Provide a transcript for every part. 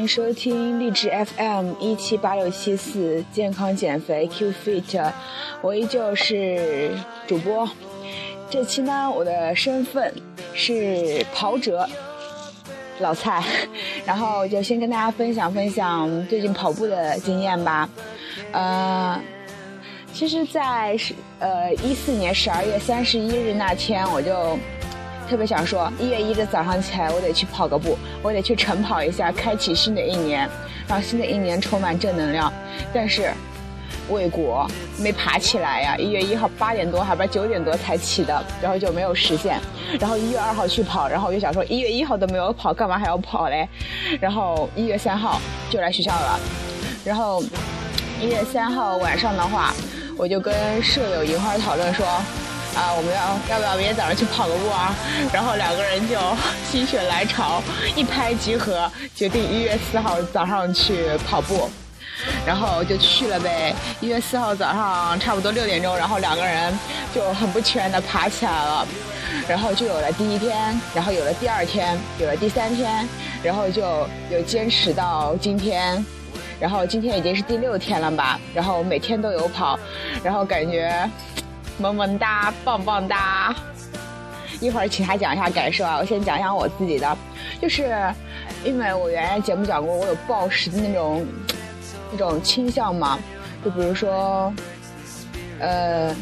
欢迎收听励志 FM 一七八六七四健康减肥 Q Fit，我依旧是主播。这期呢，我的身份是跑者老蔡，然后就先跟大家分享分享最近跑步的经验吧。呃，其实，在十呃一四年十二月三十一日那天，我就。特别想说，一月一的早上起来，我得去跑个步，我得去晨跑一下，开启新的一年，让新的一年充满正能量。但是，未果没爬起来呀！一月一号八点多，还不是九点多才起的，然后就没有实现。然后一月二号去跑，然后我就想说，一月一号都没有跑，干嘛还要跑嘞？然后一月三号就来学校了。然后一月三号晚上的话，我就跟舍友一块讨论说。啊，我们要要不要明天早上去跑个步啊？然后两个人就 心血来潮，一拍即合，决定一月四号早上去跑步，然后就去了呗。一月四号早上差不多六点钟，然后两个人就很不全的爬起来了，然后就有了第一天，然后有了第二天，有了第三天，然后就有坚持到今天，然后今天已经是第六天了吧？然后每天都有跑，然后感觉。萌萌哒，棒棒哒！一会儿请他讲一下感受啊，我先讲一下我自己的，就是因为我原来节目讲过，我有暴食的那种那种倾向嘛，就比如说，呃。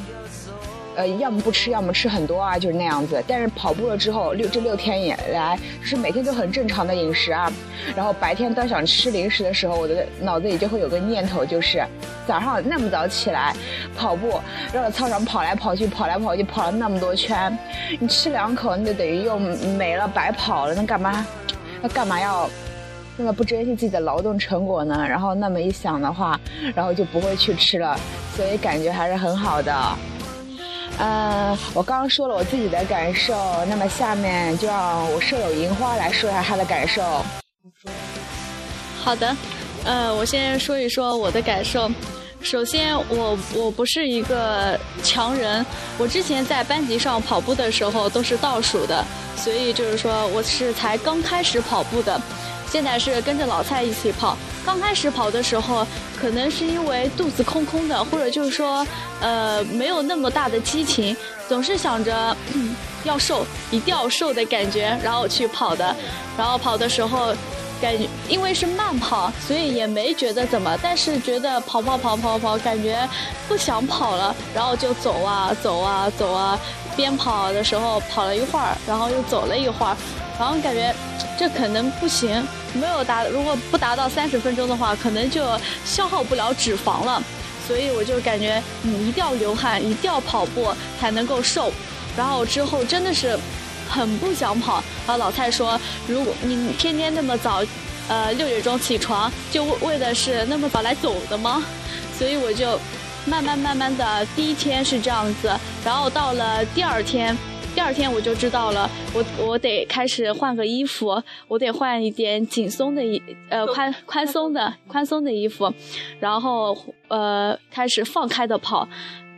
呃，要么不吃，要么吃很多啊，就是那样子。但是跑步了之后，六这六天以来，就是每天都很正常的饮食啊。然后白天当想吃零食的时候，我的脑子里就会有个念头，就是早上那么早起来跑步，绕着操场跑来跑去，跑来跑去，跑了那么多圈，你吃两口，那就等于又没了，白跑了。那干嘛？那干嘛要那么不珍惜自己的劳动成果呢？然后那么一想的话，然后就不会去吃了。所以感觉还是很好的。呃，我刚刚说了我自己的感受，那么下面就让我舍友银花来说一下她的感受。好的，呃，我先说一说我的感受。首先，我我不是一个强人，我之前在班级上跑步的时候都是倒数的，所以就是说我是才刚开始跑步的。现在是跟着老蔡一起跑。刚开始跑的时候，可能是因为肚子空空的，或者就是说，呃，没有那么大的激情，总是想着 要瘦，一定要瘦的感觉，然后去跑的。然后跑的时候，感觉因为是慢跑，所以也没觉得怎么，但是觉得跑跑跑跑跑，感觉不想跑了，然后就走啊走啊走啊，边跑的时候跑了一会儿，然后又走了一会儿。然后感觉这可能不行，没有达，如果不达到三十分钟的话，可能就消耗不了脂肪了。所以我就感觉你一定要流汗，一定要跑步才能够瘦。然后之后真的是很不想跑。然后老蔡说，如果你天天那么早，呃六点钟起床，就为的是那么早来走的吗？所以我就慢慢慢慢的，第一天是这样子，然后到了第二天。第二天我就知道了，我我得开始换个衣服，我得换一点紧松的衣，呃宽宽松的宽松的衣服，然后呃开始放开的跑，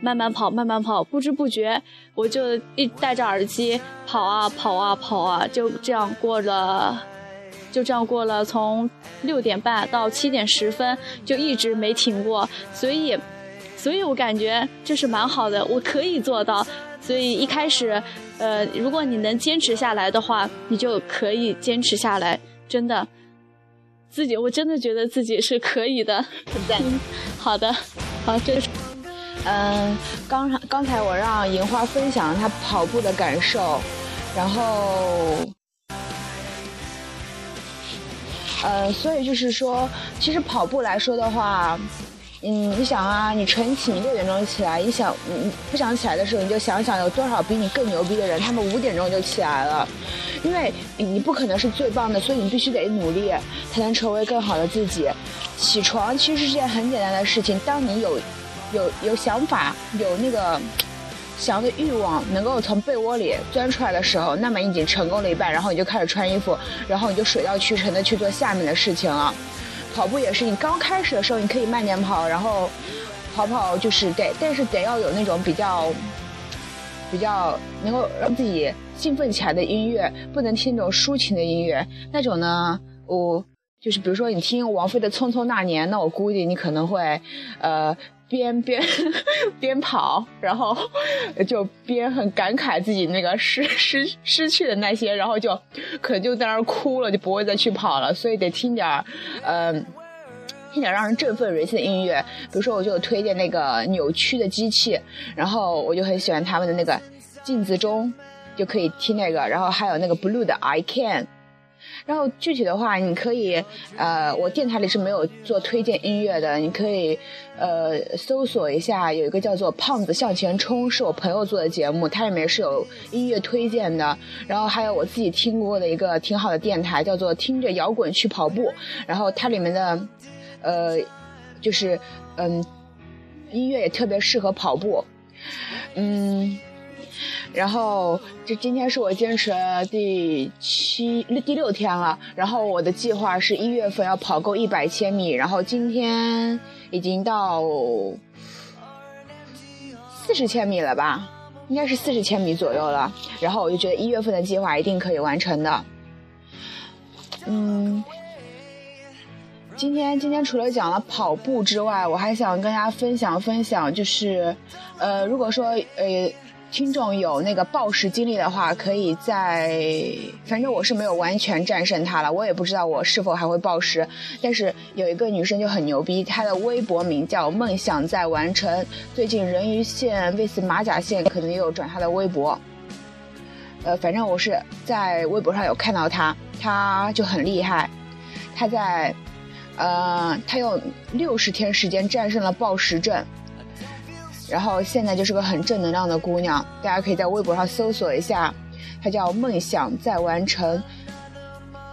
慢慢跑慢慢跑，不知不觉我就一戴着耳机跑啊跑啊跑啊，就这样过了，就这样过了，从六点半到七点十分就一直没停过，所以，所以我感觉这是蛮好的，我可以做到。所以一开始，呃，如果你能坚持下来的话，你就可以坚持下来。真的，自己我真的觉得自己是可以的。很赞。好的，好，这是，嗯，刚刚才我让银花分享她跑步的感受，然后，呃，所以就是说，其实跑步来说的话。嗯，你想啊，你晨起，你六点钟起来，你想，你不想起来的时候，你就想想有多少比你更牛逼的人，他们五点钟就起来了。因为你不可能是最棒的，所以你必须得努力，才能成为更好的自己。起床其实是件很简单的事情，当你有，有有想法，有那个想要的欲望，能够从被窝里钻出来的时候，那么你已经成功了一半。然后你就开始穿衣服，然后你就水到渠成的去做下面的事情了。跑步也是，你刚开始的时候你可以慢点跑，然后跑跑就是得，但是得要有那种比较比较能够让自己兴奋起来的音乐，不能听那种抒情的音乐。那种呢，我就是比如说你听王菲的《匆匆那年》，那我估计你可能会，呃，边边 边跑，然后就边很感慨自己那个失失失去的那些，然后就可能就在那儿哭了，就不会再去跑了。所以得听点儿，嗯，听点让人振奋人心的音乐。比如说，我就推荐那个扭曲的机器，然后我就很喜欢他们的那个镜子中，就可以听那个，然后还有那个 Blue 的 I Can。然后具体的话，你可以，呃，我电台里是没有做推荐音乐的，你可以，呃，搜索一下，有一个叫做《胖子向前冲》，是我朋友做的节目，它里面是有音乐推荐的。然后还有我自己听过的一个挺好的电台，叫做《听着摇滚去跑步》，然后它里面的，呃，就是，嗯，音乐也特别适合跑步，嗯。然后，这今天是我坚持第七、第六天了。然后我的计划是一月份要跑够一百千米。然后今天已经到四十千米了吧？应该是四十千米左右了。然后我就觉得一月份的计划一定可以完成的。嗯，今天今天除了讲了跑步之外，我还想跟大家分享分享，就是呃，如果说呃。听众有那个暴食经历的话，可以在，反正我是没有完全战胜它了，我也不知道我是否还会暴食。但是有一个女生就很牛逼，她的微博名叫梦想在完成。最近人鱼线 vs 马甲线可能也有转她的微博。呃，反正我是在微博上有看到她，她就很厉害。她在，呃，她用六十天时间战胜了暴食症。然后现在就是个很正能量的姑娘，大家可以在微博上搜索一下，她叫梦想在完成。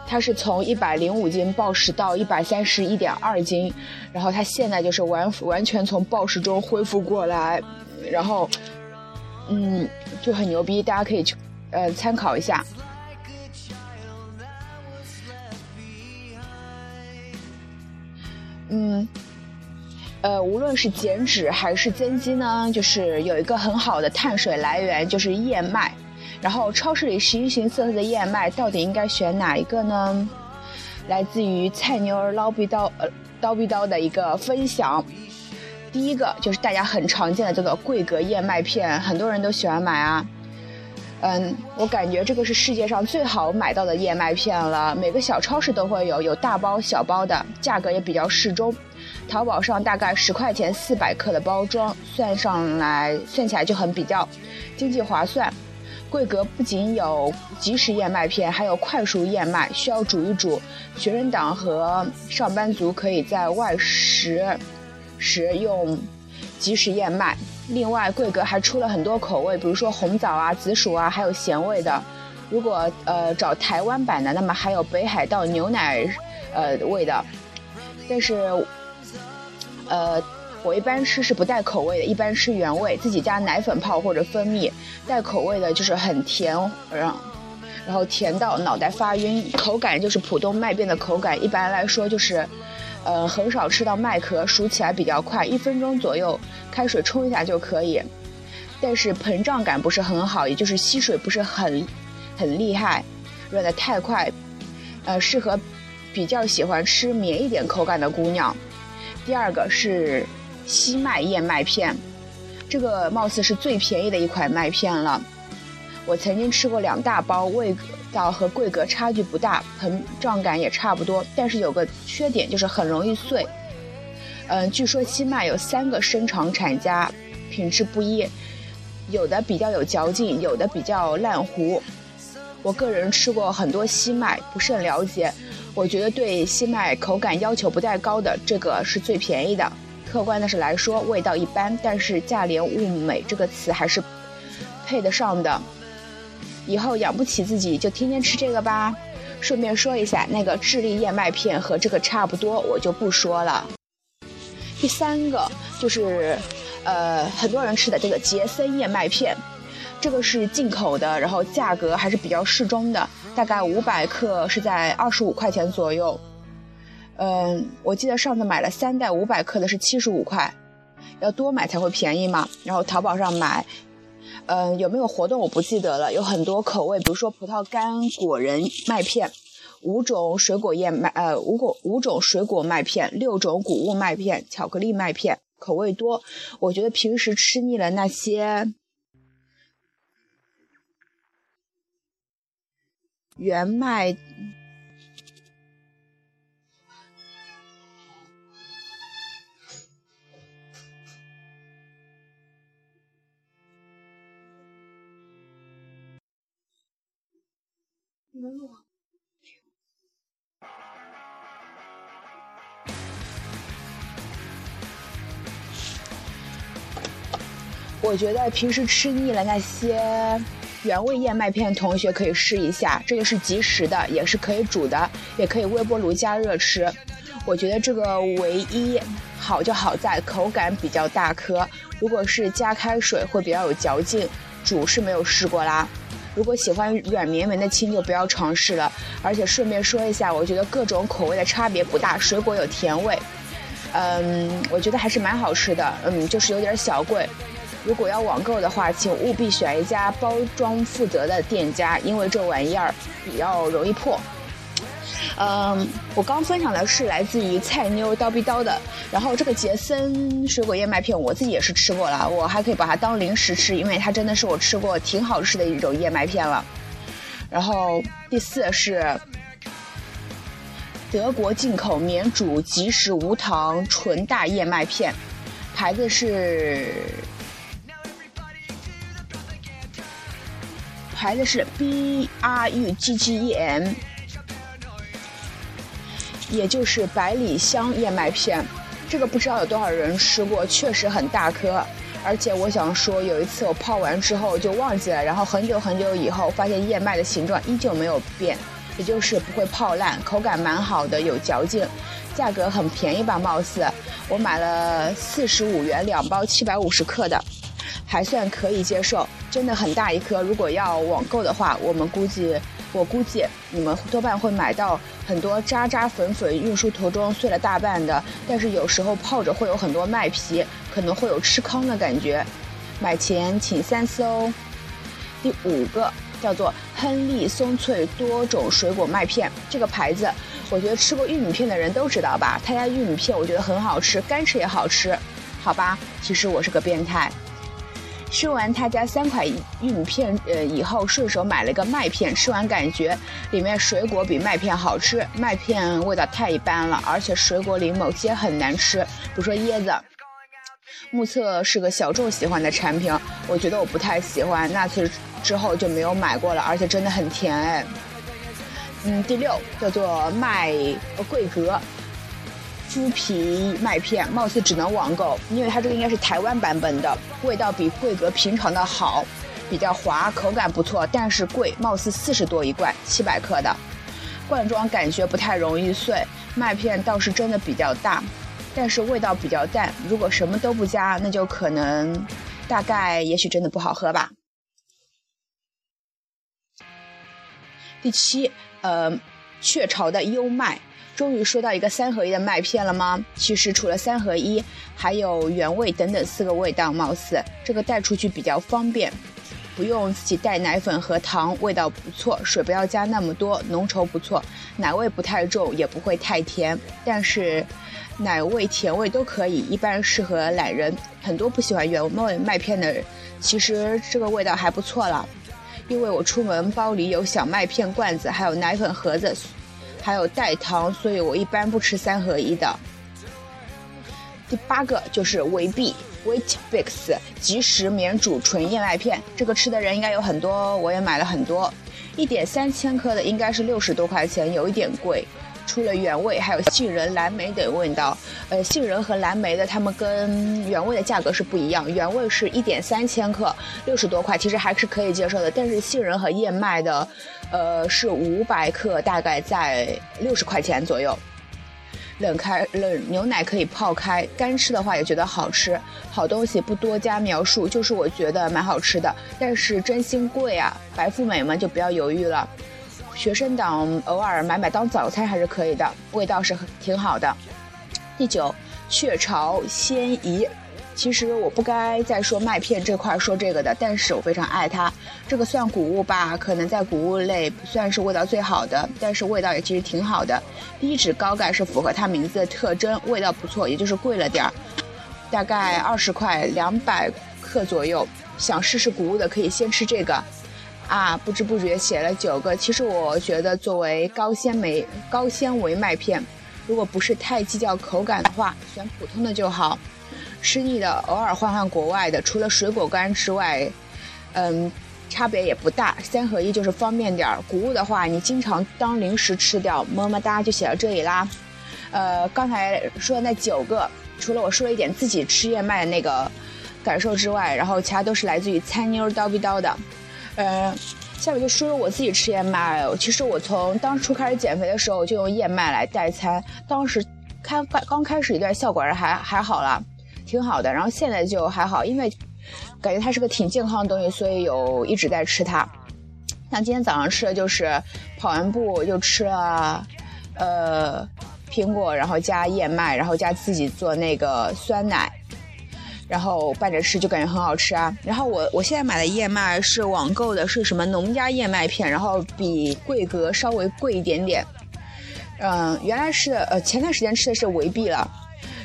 她是从一百零五斤暴食到一百三十一点二斤，然后她现在就是完完全从暴食中恢复过来，然后，嗯，就很牛逼，大家可以去呃参考一下。嗯。呃，无论是减脂还是增肌呢，就是有一个很好的碳水来源，就是燕麦。然后超市里形形色色的燕麦，到底应该选哪一个呢？来自于菜妞儿捞逼刀呃刀逼刀的一个分享。第一个就是大家很常见的这个桂格燕麦片，很多人都喜欢买啊。嗯，我感觉这个是世界上最好买到的燕麦片了，每个小超市都会有，有大包小包的，价格也比较适中。淘宝上大概十块钱四百克的包装，算上来算起来就很比较经济划算。桂格不仅有即食燕麦片，还有快熟燕麦，需要煮一煮。学生党和上班族可以在外食时用即食燕麦。另外，桂格还出了很多口味，比如说红枣啊、紫薯啊，还有咸味的。如果呃找台湾版的，那么还有北海道牛奶呃味的。但是。呃，我一般吃是不带口味的，一般吃原味，自己加奶粉泡或者蜂蜜。带口味的就是很甜，然然后甜到脑袋发晕，口感就是普通麦片的口感。一般来说就是，呃，很少吃到麦壳，熟起来比较快，一分钟左右，开水冲一下就可以。但是膨胀感不是很好，也就是吸水不是很很厉害，软的太快，呃，适合比较喜欢吃绵一点口感的姑娘。第二个是西麦燕麦片，这个貌似是最便宜的一款麦片了。我曾经吃过两大包，味道和桂格差距不大，膨胀感也差不多，但是有个缺点就是很容易碎。嗯，据说西麦有三个生产厂家，品质不一，有的比较有嚼劲，有的比较烂糊。我个人吃过很多西麦，不甚了解。我觉得对西麦口感要求不太高的这个是最便宜的。客观的是来说，味道一般，但是价廉物美这个词还是配得上的。以后养不起自己就天天吃这个吧。顺便说一下，那个智利燕麦片和这个差不多，我就不说了。第三个就是，呃，很多人吃的这个杰森燕麦片。这个是进口的，然后价格还是比较适中的，大概五百克是在二十五块钱左右。嗯，我记得上次买了三袋五百克的是七十五块，要多买才会便宜嘛。然后淘宝上买，嗯，有没有活动我不记得了。有很多口味，比如说葡萄干果仁麦片，五种水果燕麦，呃，五果五种水果麦片，六种谷物麦片，巧克力麦片，口味多。我觉得平时吃腻了那些原麦。我觉得平时吃腻了那些原味燕麦片，同学可以试一下，这个是即食的，也是可以煮的，也可以微波炉加热吃。我觉得这个唯一好就好在口感比较大颗，如果是加开水会比较有嚼劲，煮是没有试过啦。如果喜欢软绵绵的亲就不要尝试了。而且顺便说一下，我觉得各种口味的差别不大，水果有甜味，嗯，我觉得还是蛮好吃的，嗯，就是有点小贵。如果要网购的话，请务必选一家包装负责的店家，因为这玩意儿比较容易破。嗯，我刚分享的是来自于菜妞叨逼叨的，然后这个杰森水果燕麦片我自己也是吃过了，我还可以把它当零食吃，因为它真的是我吃过挺好吃的一种燕麦片了。然后第四是德国进口免煮即食无糖纯大燕麦片，牌子是。牌子是 B R U G G E M，也就是百里香燕麦片。这个不知道有多少人吃过，确实很大颗。而且我想说，有一次我泡完之后就忘记了，然后很久很久以后发现燕麦的形状依旧没有变，也就是不会泡烂，口感蛮好的，有嚼劲，价格很便宜吧？貌似我买了四十五元两包，七百五十克的。还算可以接受，真的很大一颗。如果要网购的话，我们估计，我估计你们多半会买到很多渣渣粉粉，运输途中碎了大半的。但是有时候泡着会有很多麦皮，可能会有吃糠的感觉。买前请三思哦。第五个叫做亨利松脆多种水果麦片，这个牌子，我觉得吃过玉米片的人都知道吧？他家玉米片我觉得很好吃，干吃也好吃，好吧？其实我是个变态。吃完他家三款玉米片，呃，以后顺手买了个麦片。吃完感觉里面水果比麦片好吃，麦片味道太一般了，而且水果里某些很难吃，比如说椰子。目测是个小众喜欢的产品，我觉得我不太喜欢，那次之后就没有买过了，而且真的很甜哎。嗯，第六叫做麦桂格。麸皮麦片貌似只能网购，因为它这个应该是台湾版本的，味道比桂格平常的好，比较滑，口感不错，但是贵，貌似四十多一罐，七百克的，罐装感觉不太容易碎，麦片倒是真的比较大，但是味道比较淡，如果什么都不加，那就可能，大概也许真的不好喝吧。第七，呃，雀巢的优麦。终于说到一个三合一的麦片了吗？其实除了三合一，还有原味等等四个味道，貌似这个带出去比较方便，不用自己带奶粉和糖，味道不错，水不要加那么多，浓稠不错，奶味不太重，也不会太甜，但是奶味甜味都可以，一般适合懒人。很多不喜欢原味麦片的人，其实这个味道还不错了，因为我出门包里有小麦片罐子，还有奶粉盒子。还有代糖，所以我一般不吃三合一的。第八个就是维 B Wheat Bix 即食免煮纯燕麦片，这个吃的人应该有很多，我也买了很多。一点三千克的应该是六十多块钱，有一点贵。除了原味，还有杏仁、蓝莓等味道。呃，杏仁和蓝莓的，它们跟原味的价格是不一样。原味是一点三千克，六十多块，其实还是可以接受的。但是杏仁和燕麦的，呃，是五百克，大概在六十块钱左右。冷开冷牛奶可以泡开，干吃的话也觉得好吃。好东西不多加描述，就是我觉得蛮好吃的。但是真心贵啊，白富美们就不要犹豫了。学生党偶尔买买当早餐还是可以的，味道是很挺好的。第九，雀巢鲜怡其实我不该再说麦片这块说这个的，但是我非常爱它。这个算谷物吧，可能在谷物类不算是味道最好的，但是味道也其实挺好的。低脂高钙是符合它名字的特征，味道不错，也就是贵了点儿，大概二十块两百克左右。想试试谷物的可以先吃这个。啊，不知不觉写了九个。其实我觉得作为高纤维高纤维麦片，如果不是太计较口感的话，选普通的就好。吃腻的，偶尔换换国外的。除了水果干之外，嗯，差别也不大。三合一就是方便点儿。谷物的话，你经常当零食吃掉。么么哒，就写到这里啦。呃，刚才说的那九个，除了我说一点自己吃燕麦的那个感受之外，然后其他都是来自于餐妞叨逼叨的。呃，下面就说说我自己吃燕麦。其实我从当初开始减肥的时候就用燕麦来代餐，当时开刚开始一段效果还还好了。挺好的，然后现在就还好，因为感觉它是个挺健康的东西，所以有一直在吃它。像今天早上吃的就是跑完步就吃了呃苹果，然后加燕麦，然后加自己做那个酸奶，然后拌着吃就感觉很好吃啊。然后我我现在买的燕麦是网购的，是什么农家燕麦片，然后比桂格稍微贵一点点。嗯，原来是呃前段时间吃的是维 B 了。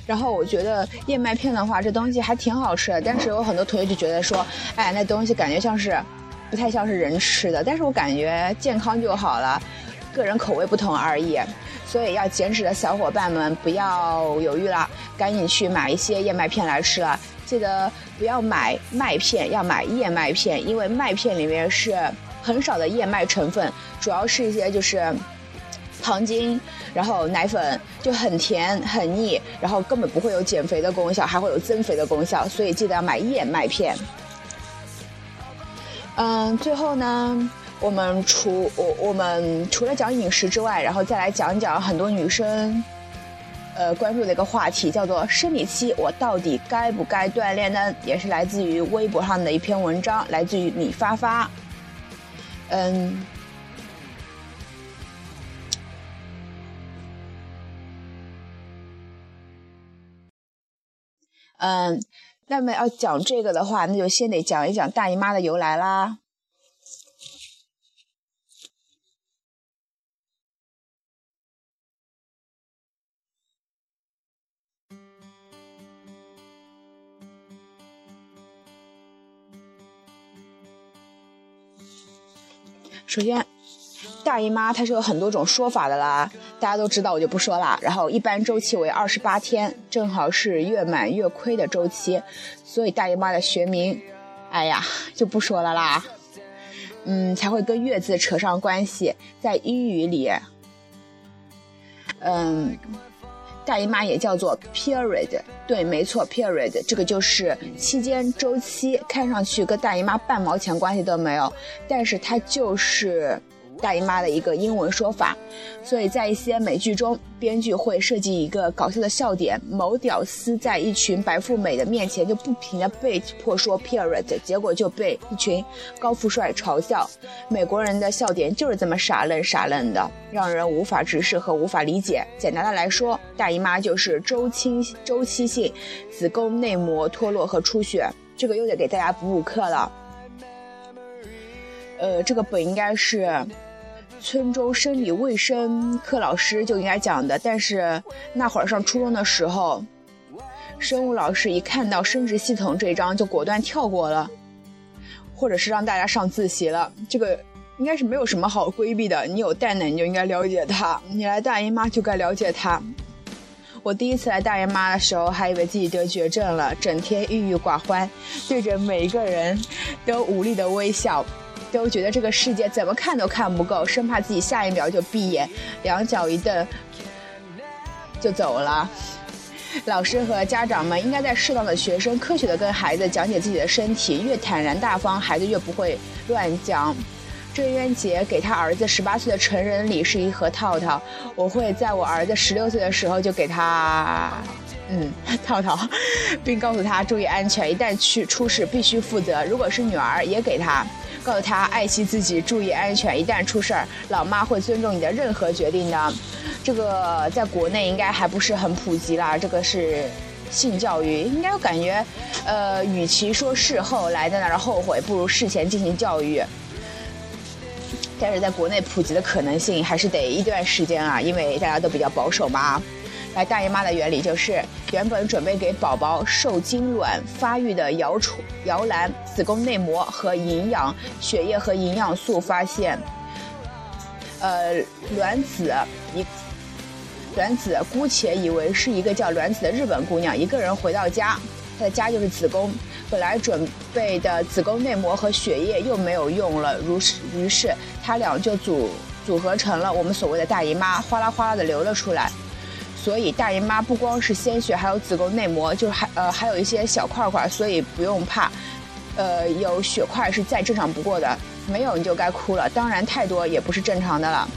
然后我觉得燕麦片的话，这东西还挺好吃的。但是有很多同学就觉得说，哎，那东西感觉像是，不太像是人吃的。但是我感觉健康就好了，个人口味不同而已。所以要减脂的小伙伴们不要犹豫了，赶紧去买一些燕麦片来吃了。记得不要买麦片，要买燕麦片，因为麦片里面是很少的燕麦成分，主要是一些就是。糖精，然后奶粉就很甜很腻，然后根本不会有减肥的功效，还会有增肥的功效，所以记得要买燕麦片。嗯，最后呢，我们除我我们除了讲饮食之外，然后再来讲一讲很多女生，呃，关注的一个话题，叫做生理期我到底该不该锻炼呢？也是来自于微博上的一篇文章，来自于米发发。嗯。嗯，那么要讲这个的话，那就先得讲一讲大姨妈的由来啦。首先。大姨妈它是有很多种说法的啦，大家都知道，我就不说了。然后一般周期为二十八天，正好是月满月亏的周期，所以大姨妈的学名，哎呀就不说了啦。嗯，才会跟月字扯上关系，在英语里，嗯，大姨妈也叫做 period，对，没错，period，这个就是期间周期，看上去跟大姨妈半毛钱关系都没有，但是它就是。大姨妈的一个英文说法，所以在一些美剧中，编剧会设计一个搞笑的笑点：某屌丝在一群白富美的面前就不停的被迫说 period，结果就被一群高富帅嘲笑。美国人的笑点就是这么傻愣傻愣的，让人无法直视和无法理解。简单的来说，大姨妈就是周期周期性子宫内膜脱落和出血。这个又得给大家补补课了。呃，这个本应该是。村中生理卫生课老师就应该讲的，但是那会儿上初中的时候，生物老师一看到生殖系统这一章就果断跳过了，或者是让大家上自习了。这个应该是没有什么好规避的，你有蛋奶你就应该了解它，你来大姨妈就该了解它。我第一次来大姨妈的时候，还以为自己得绝症了，整天郁郁寡欢，对着每一个人都无力的微笑。都觉得这个世界怎么看都看不够，生怕自己下一秒就闭眼，两脚一蹬就走了。老师和家长们应该在适当的学生科学的跟孩子讲解自己的身体，越坦然大方，孩子越不会乱讲。郑渊洁给他儿子十八岁的成人礼是一盒套套，我会在我儿子十六岁的时候就给他，嗯，套套，并告诉他注意安全，一旦去出事必须负责。如果是女儿，也给他。告诉他爱惜自己，注意安全。一旦出事儿，老妈会尊重你的任何决定的。这个在国内应该还不是很普及啦，这个是性教育，应该感觉，呃，与其说事后来在那儿后悔，不如事前进行教育。但是在国内普及的可能性还是得一段时间啊，因为大家都比较保守嘛。来，大姨妈的原理就是，原本准备给宝宝受精卵发育的摇储摇篮、子宫内膜和营养血液和营养素发现，呃，卵子一卵子姑且以为是一个叫卵子的日本姑娘，一个人回到家，她的家就是子宫，本来准备的子宫内膜和血液又没有用了，如是于是她俩就组组合成了我们所谓的大姨妈，哗啦哗啦的流了出来。所以大姨妈不光是鲜血，还有子宫内膜，就是还呃还有一些小块块，所以不用怕，呃有血块是再正常不过的，没有你就该哭了。当然太多也不是正常的了。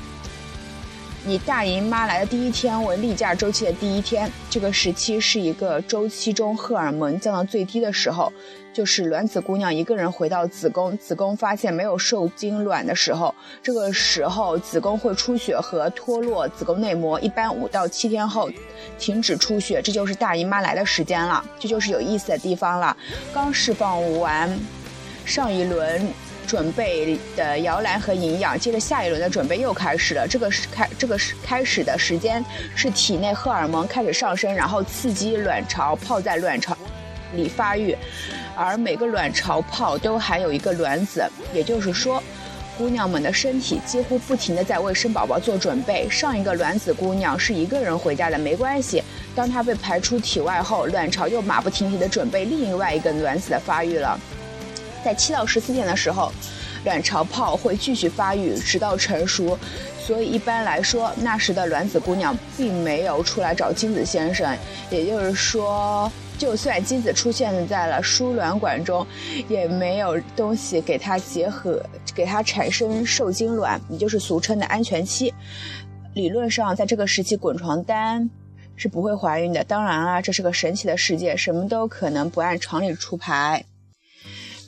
以大姨妈来的第一天为例假周期的第一天，这个时期是一个周期中荷尔蒙降到最低的时候，就是卵子姑娘一个人回到子宫，子宫发现没有受精卵的时候，这个时候子宫会出血和脱落子宫内膜，一般五到七天后停止出血，这就是大姨妈来的时间了，这就是有意思的地方了。刚释放完上一轮。准备的摇篮和营养，接着下一轮的准备又开始了。这个是开，这个是开始的时间是体内荷尔蒙开始上升，然后刺激卵巢泡在卵巢里发育，而每个卵巢泡都含有一个卵子，也就是说，姑娘们的身体几乎不停的在为生宝宝做准备。上一个卵子姑娘是一个人回家的，没关系。当她被排出体外后，卵巢又马不停蹄的准备另外一个卵子的发育了。在七到十四天的时候，卵巢泡会继续发育，直到成熟。所以一般来说，那时的卵子姑娘并没有出来找精子先生。也就是说，就算精子出现在了输卵管中，也没有东西给它结合，给它产生受精卵，也就是俗称的安全期。理论上，在这个时期滚床单是不会怀孕的。当然啦，这是个神奇的世界，什么都可能不按常理出牌。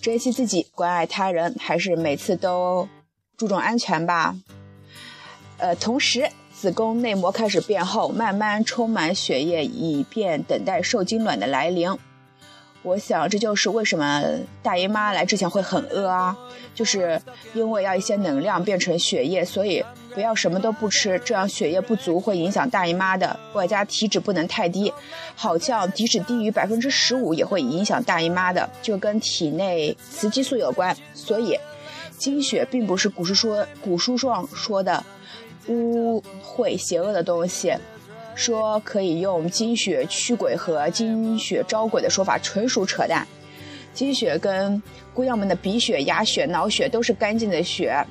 珍惜自己，关爱他人，还是每次都注重安全吧。呃，同时子宫内膜开始变厚，慢慢充满血液，以便等待受精卵的来临。我想这就是为什么大姨妈来之前会很饿啊，就是因为要一些能量变成血液，所以。不要什么都不吃，这样血液不足会影响大姨妈的。外加体脂不能太低，好像体脂低于百分之十五也会影响大姨妈的，就跟体内雌激素有关。所以，经血并不是古书说古书上说的污秽邪恶的东西，说可以用经血驱鬼和经血招鬼的说法纯属扯淡。经血跟姑娘们的鼻血、牙血、脑血都是干净的血。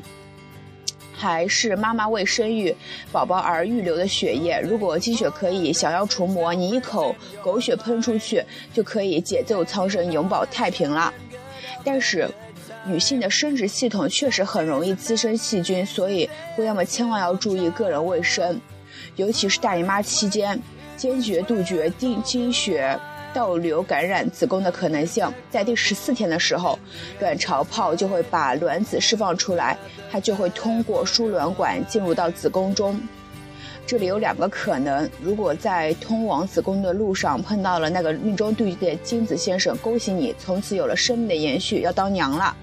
还是妈妈为生育宝宝而预留的血液。如果经血可以想要除魔，你一口狗血喷出去就可以解救苍生，永保太平了。但是，女性的生殖系统确实很容易滋生细菌，所以姑娘们千万要注意个人卫生，尤其是大姨妈期间，坚决杜绝定经血。倒流感染子宫的可能性，在第十四天的时候，卵巢泡就会把卵子释放出来，它就会通过输卵管进入到子宫中。这里有两个可能：如果在通往子宫的路上碰到了那个命中注定的精子先生，恭喜你，从此有了生命的延续，要当娘了；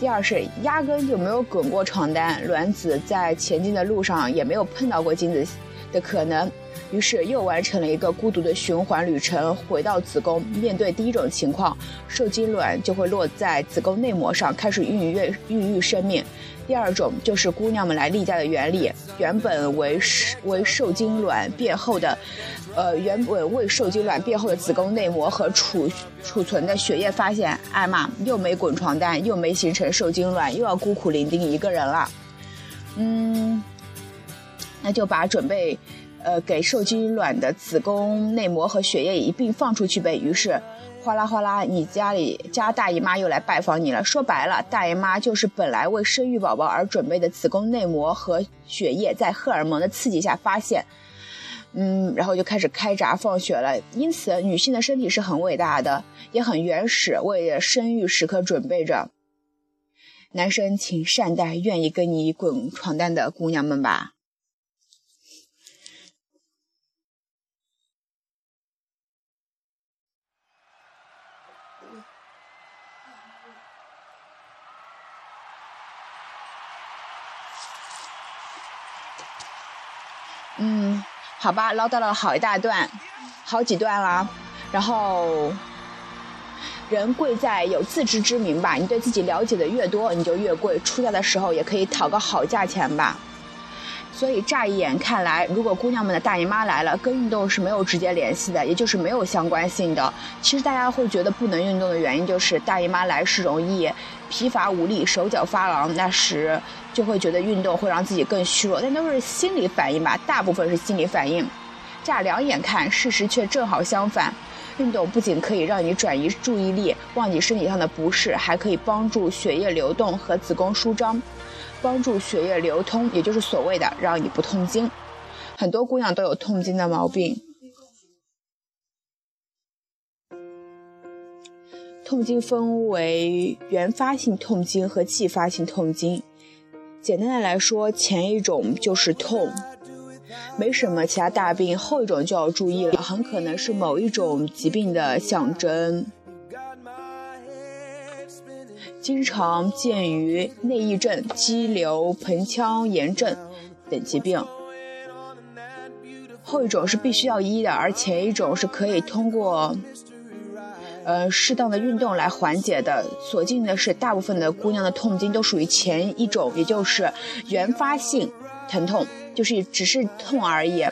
第二是压根就没有滚过床单，卵子在前进的路上也没有碰到过精子的可能。于是又完成了一个孤独的循环旅程，回到子宫。面对第一种情况，受精卵就会落在子宫内膜上，开始孕育孕育生命。第二种就是姑娘们来例假的原理，原本为为受精卵变厚的，呃，原本为受精卵变厚的子宫内膜和储储存的血液发现，哎妈，又没滚床单，又没形成受精卵，又要孤苦伶仃一个人了。嗯，那就把准备。呃，给受精卵的子宫内膜和血液一并放出去呗。于是，哗啦哗啦，你家里家大姨妈又来拜访你了。说白了，大姨妈就是本来为生育宝宝而准备的子宫内膜和血液，在荷尔蒙的刺激下发现，嗯，然后就开始开闸放血了。因此，女性的身体是很伟大的，也很原始，为生育时刻准备着。男生，请善待愿意跟你滚床单的姑娘们吧。嗯，好吧，唠叨了好一大段，好几段了。然后，人贵在有自知之明吧。你对自己了解的越多，你就越贵。出价的时候也可以讨个好价钱吧。所以乍一眼看来，如果姑娘们的大姨妈来了，跟运动是没有直接联系的，也就是没有相关性的。其实大家会觉得不能运动的原因，就是大姨妈来时容易疲乏无力、手脚发凉，那时就会觉得运动会让自己更虚弱。但都是心理反应吧，大部分是心理反应。乍两眼看，事实却正好相反。运动不仅可以让你转移注意力，忘记身体上的不适，还可以帮助血液流动和子宫舒张。帮助血液流通，也就是所谓的让你不痛经。很多姑娘都有痛经的毛病。痛经分为原发性痛经和继发性痛经。简单的来说，前一种就是痛，没什么其他大病；后一种就要注意了，很可能是某一种疾病的象征。经常见于内异症、肌瘤、盆腔炎症等疾病。后一种是必须要医的，而前一种是可以通过呃适当的运动来缓解的。所幸的是，大部分的姑娘的痛经都属于前一种，也就是原发性疼痛，就是只是痛而已。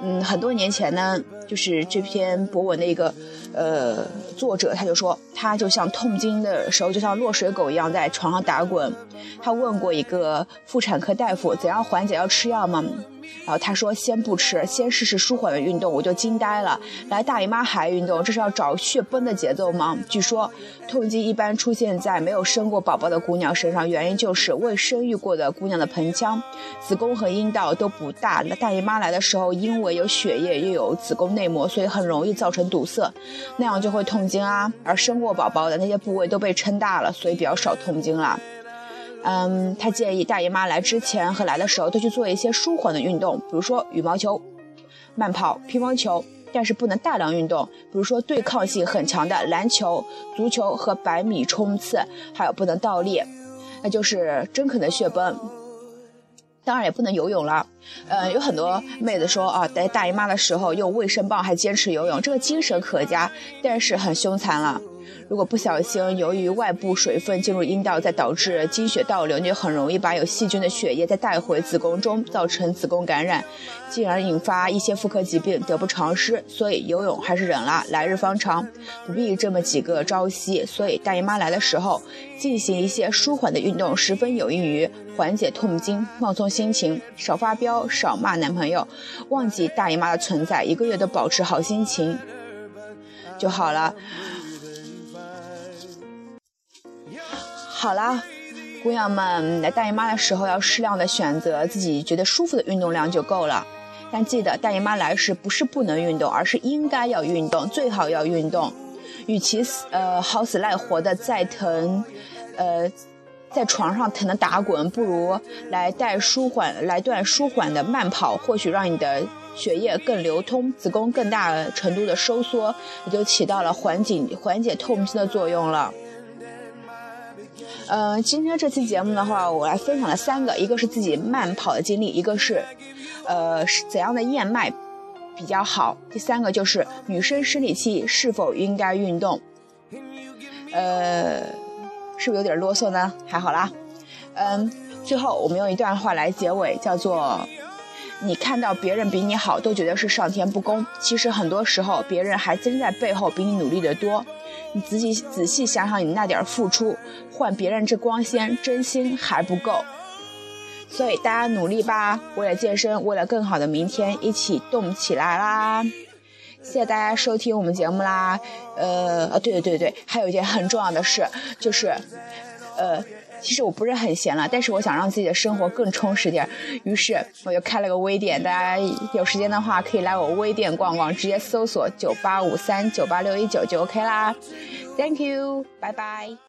嗯，很多年前呢，就是这篇博文的一个。呃，作者他就说，他就像痛经的时候，就像落水狗一样在床上打滚。他问过一个妇产科大夫，怎样缓解？要吃药吗？然后他说先不吃，先试试舒缓的运动，我就惊呆了。来大姨妈还运动，这是要找血崩的节奏吗？据说痛经一般出现在没有生过宝宝的姑娘身上，原因就是未生育过的姑娘的盆腔、子宫和阴道都不大。那大姨妈来的时候，因为有血液又有子宫内膜，所以很容易造成堵塞，那样就会痛经啊。而生过宝宝的那些部位都被撑大了，所以比较少痛经了。嗯，他建议大姨妈来之前和来的时候都去做一些舒缓的运动，比如说羽毛球、慢跑、乒乓球，但是不能大量运动，比如说对抗性很强的篮球、足球和百米冲刺，还有不能倒立，那就是真可能血崩。当然也不能游泳了。嗯，有很多妹子说啊，在大姨妈的时候用卫生棒还坚持游泳，这个精神可嘉，但是很凶残了。如果不小心，由于外部水分进入阴道，再导致经血倒流，你就很容易把有细菌的血液再带回子宫中，造成子宫感染，进而引发一些妇科疾病，得不偿失。所以游泳还是忍了，来日方长，不必这么几个朝夕。所以大姨妈来的时候，进行一些舒缓的运动，十分有益于缓解痛经，放松心情，少发飙，少骂男朋友，忘记大姨妈的存在，一个月都保持好心情就好了。好啦，姑娘们来大姨妈的时候要适量的选择自己觉得舒服的运动量就够了。但记得大姨妈来时不是不能运动，而是应该要运动，最好要运动。与其死呃好死赖活的在疼，呃在床上疼的打滚，不如来带舒缓来段舒缓的慢跑，或许让你的血液更流通，子宫更大程度的收缩，也就起到了缓解缓解痛经的作用了。嗯，今天这期节目的话，我来分享了三个，一个是自己慢跑的经历，一个是，呃，怎样的燕麦比较好，第三个就是女生生理期是否应该运动。呃，是不是有点啰嗦呢？还好啦。嗯，最后我们用一段话来结尾，叫做：你看到别人比你好，都觉得是上天不公，其实很多时候别人还真在背后比你努力的多。你自己仔细想想，你那点付出换别人这光鲜，真心还不够。所以大家努力吧，为了健身，为了更好的明天，一起动起来啦！谢谢大家收听我们节目啦。呃，对对对对，还有一件很重要的事，就是，呃。其实我不是很闲了，但是我想让自己的生活更充实点，于是我就开了个微店。大家有时间的话可以来我微店逛逛，直接搜索九八五三九八六一九就 OK 啦。Thank you，拜拜。